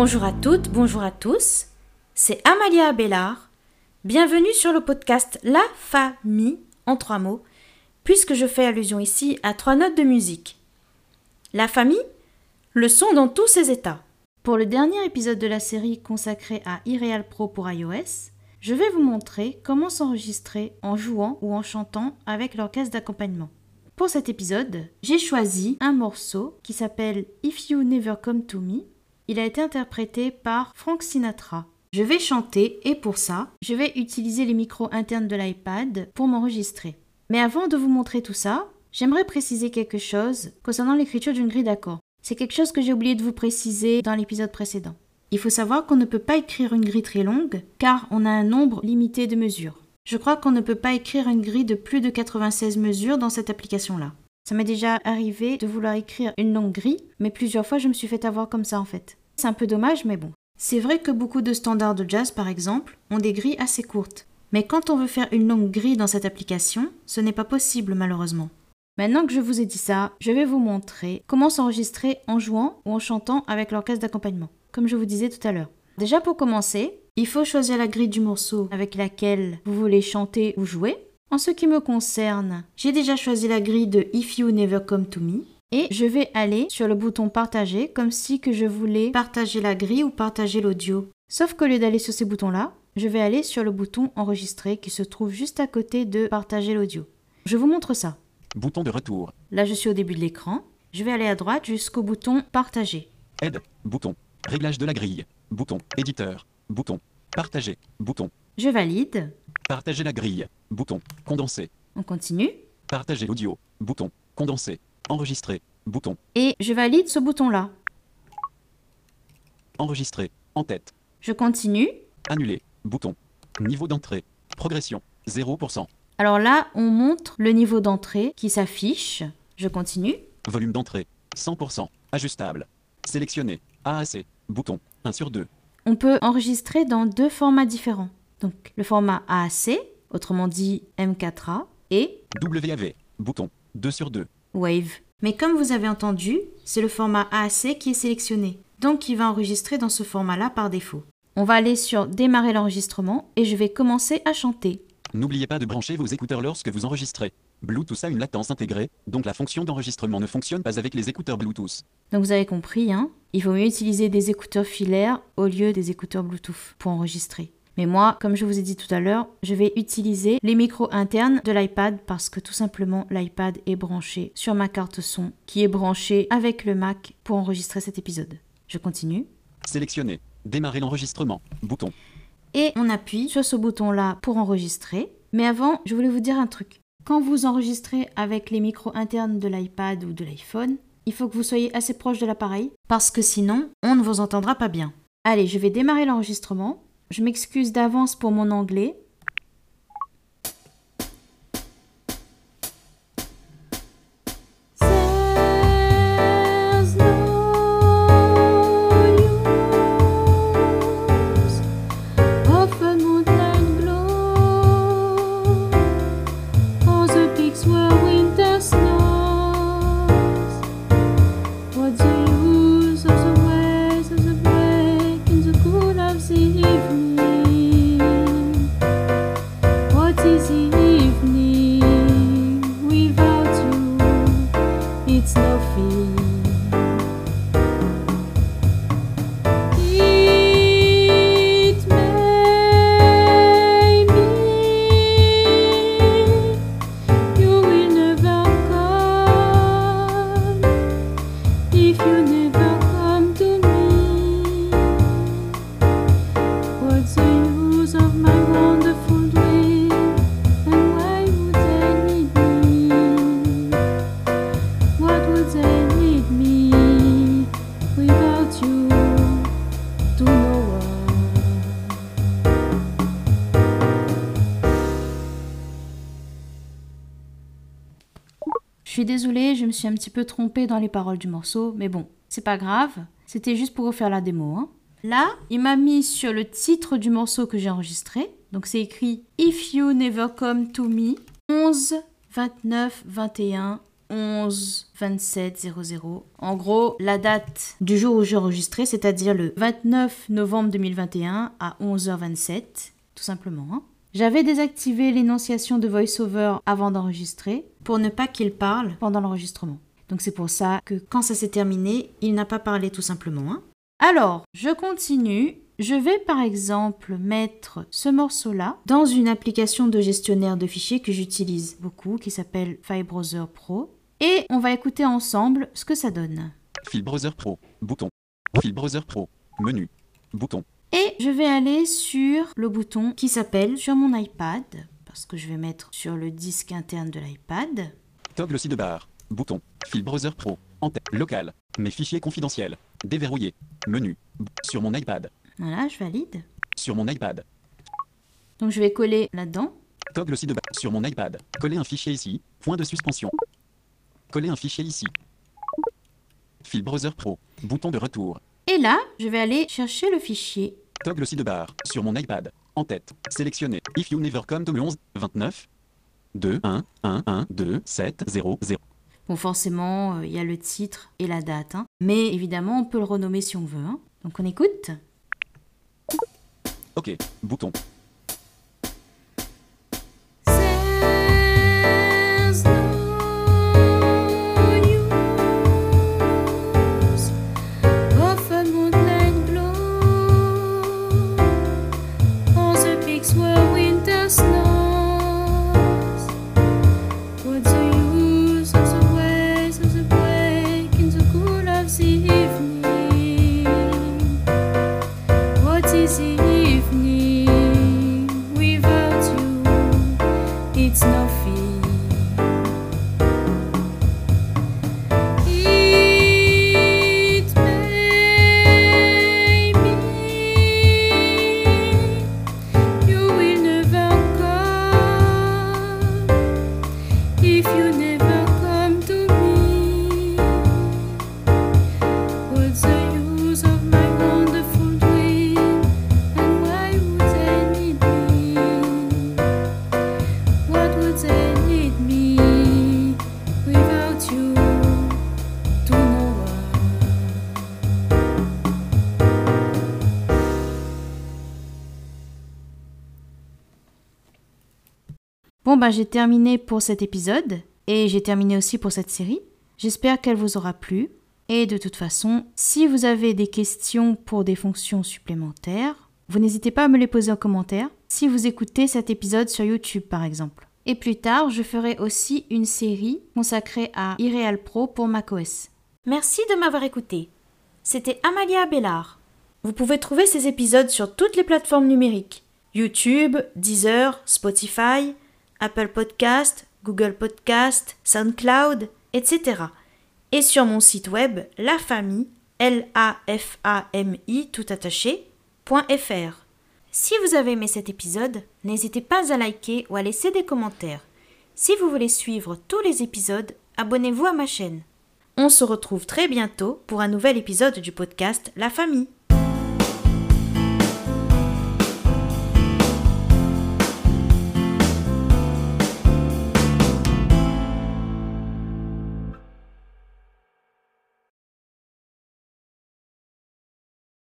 Bonjour à toutes, bonjour à tous. C'est Amalia Abélard. Bienvenue sur le podcast La Famille en trois mots, puisque je fais allusion ici à trois notes de musique. La famille, le son dans tous ses états. Pour le dernier épisode de la série consacrée à Ireal Pro pour iOS, je vais vous montrer comment s'enregistrer en jouant ou en chantant avec l'orchestre d'accompagnement. Pour cet épisode, j'ai choisi un morceau qui s'appelle If You Never Come to Me. Il a été interprété par Frank Sinatra. Je vais chanter et pour ça, je vais utiliser les micros internes de l'iPad pour m'enregistrer. Mais avant de vous montrer tout ça, j'aimerais préciser quelque chose concernant l'écriture d'une grille d'accords. C'est quelque chose que j'ai oublié de vous préciser dans l'épisode précédent. Il faut savoir qu'on ne peut pas écrire une grille très longue car on a un nombre limité de mesures. Je crois qu'on ne peut pas écrire une grille de plus de 96 mesures dans cette application-là. Ça m'est déjà arrivé de vouloir écrire une longue grille, mais plusieurs fois je me suis fait avoir comme ça en fait. C'est un peu dommage, mais bon. C'est vrai que beaucoup de standards de jazz, par exemple, ont des grilles assez courtes. Mais quand on veut faire une longue grille dans cette application, ce n'est pas possible malheureusement. Maintenant que je vous ai dit ça, je vais vous montrer comment s'enregistrer en jouant ou en chantant avec l'orchestre d'accompagnement comme je vous disais tout à l'heure. Déjà pour commencer, il faut choisir la grille du morceau avec laquelle vous voulez chanter ou jouer. En ce qui me concerne, j'ai déjà choisi la grille de If You Never Come to Me et je vais aller sur le bouton partager comme si que je voulais partager la grille ou partager l'audio. Sauf qu'au lieu d'aller sur ces boutons-là, je vais aller sur le bouton enregistrer qui se trouve juste à côté de partager l'audio. Je vous montre ça. Bouton de retour. Là, je suis au début de l'écran. Je vais aller à droite jusqu'au bouton partager. Aide. Bouton. Réglage de la grille. Bouton. Éditeur. Bouton. Partager. Bouton. Je valide. Partager la grille. Bouton. Condenser. On continue. Partager l'audio. Bouton. Condenser. Enregistrer. Bouton. Et je valide ce bouton-là. Enregistrer. En tête. Je continue. Annuler. Bouton. Niveau d'entrée. Progression. 0%. Alors là, on montre le niveau d'entrée qui s'affiche. Je continue. Volume d'entrée. 100%. Ajustable. Sélectionner. AAC. Bouton. 1 sur 2. On peut enregistrer dans deux formats différents. Donc le format AAC, autrement dit M4A, et WAV. Bouton. 2 sur 2. Wave. Mais comme vous avez entendu, c'est le format AAC qui est sélectionné. Donc il va enregistrer dans ce format-là par défaut. On va aller sur démarrer l'enregistrement et je vais commencer à chanter. N'oubliez pas de brancher vos écouteurs lorsque vous enregistrez. Bluetooth a une latence intégrée, donc la fonction d'enregistrement ne fonctionne pas avec les écouteurs Bluetooth. Donc vous avez compris, hein il vaut mieux utiliser des écouteurs filaires au lieu des écouteurs Bluetooth pour enregistrer. Mais moi, comme je vous ai dit tout à l'heure, je vais utiliser les micros internes de l'iPad parce que tout simplement l'iPad est branché sur ma carte son qui est branchée avec le Mac pour enregistrer cet épisode. Je continue. Sélectionner. Démarrer l'enregistrement. Bouton. Et on appuie sur ce bouton-là pour enregistrer. Mais avant, je voulais vous dire un truc. Quand vous enregistrez avec les micros internes de l'iPad ou de l'iPhone, il faut que vous soyez assez proche de l'appareil parce que sinon, on ne vous entendra pas bien. Allez, je vais démarrer l'enregistrement. Je m'excuse d'avance pour mon anglais. Je suis désolée, je me suis un petit peu trompée dans les paroles du morceau, mais bon, c'est pas grave, c'était juste pour vous faire la démo. hein. Là, il m'a mis sur le titre du morceau que j'ai enregistré, donc c'est écrit If You Never Come to Me, 11 29 21 11 27 00. En gros, la date du jour où j'ai enregistré, c'est-à-dire le 29 novembre 2021 à 11h27, tout simplement. hein. J'avais désactivé l'énonciation de VoiceOver avant d'enregistrer pour ne pas qu'il parle pendant l'enregistrement. Donc c'est pour ça que quand ça s'est terminé, il n'a pas parlé tout simplement. hein. Alors, je continue. Je vais par exemple mettre ce morceau-là dans une application de gestionnaire de fichiers que j'utilise beaucoup qui s'appelle FileBrowser Pro. Et on va écouter ensemble ce que ça donne. File Browser Pro. Bouton. File Browser Pro. Menu. Bouton. Et je vais aller sur le bouton qui s'appelle sur mon iPad, parce que je vais mettre sur le disque interne de l'iPad. Toggle sidebar. Bouton. File Browser Pro. En tête. Local. Mes fichiers confidentiels. Déverrouillé. Menu. Sur mon iPad. Voilà, je valide. Sur mon iPad. Donc je vais coller là-dedans. Toggle sidebar. Sur mon iPad. Coller un fichier ici. Point de suspension. Coller un fichier ici. File Browser Pro. Bouton de retour. Et là, je vais aller chercher le fichier. Toggle sidebar. Sur mon iPad. En tête. Sélectionné. If you never come to le 11 29 2 1 1 1 2 7 0 0. Bon, forcément, euh, il y a le titre et la date. hein. Mais évidemment, on peut le renommer si on veut. hein. Donc on écoute. OK. Bouton. Bah j'ai terminé pour cet épisode et j'ai terminé aussi pour cette série. J'espère qu'elle vous aura plu. Et de toute façon, si vous avez des questions pour des fonctions supplémentaires, vous n'hésitez pas à me les poser en commentaire si vous écoutez cet épisode sur YouTube par exemple. Et plus tard, je ferai aussi une série consacrée à Ireal Pro pour macOS. Merci de m'avoir écouté. C'était Amalia Bellard. Vous pouvez trouver ces épisodes sur toutes les plateformes numériques YouTube, Deezer, Spotify, Apple Podcast, Google Podcast, SoundCloud, etc. Et sur mon site web La Famille, L-A-F-A-M-I tout attaché, .fr. Si vous avez aimé cet épisode, n'hésitez pas à liker ou à laisser des commentaires. Si vous voulez suivre tous les épisodes, abonnez-vous à ma chaîne. On se retrouve très bientôt pour un nouvel épisode du podcast La Famille.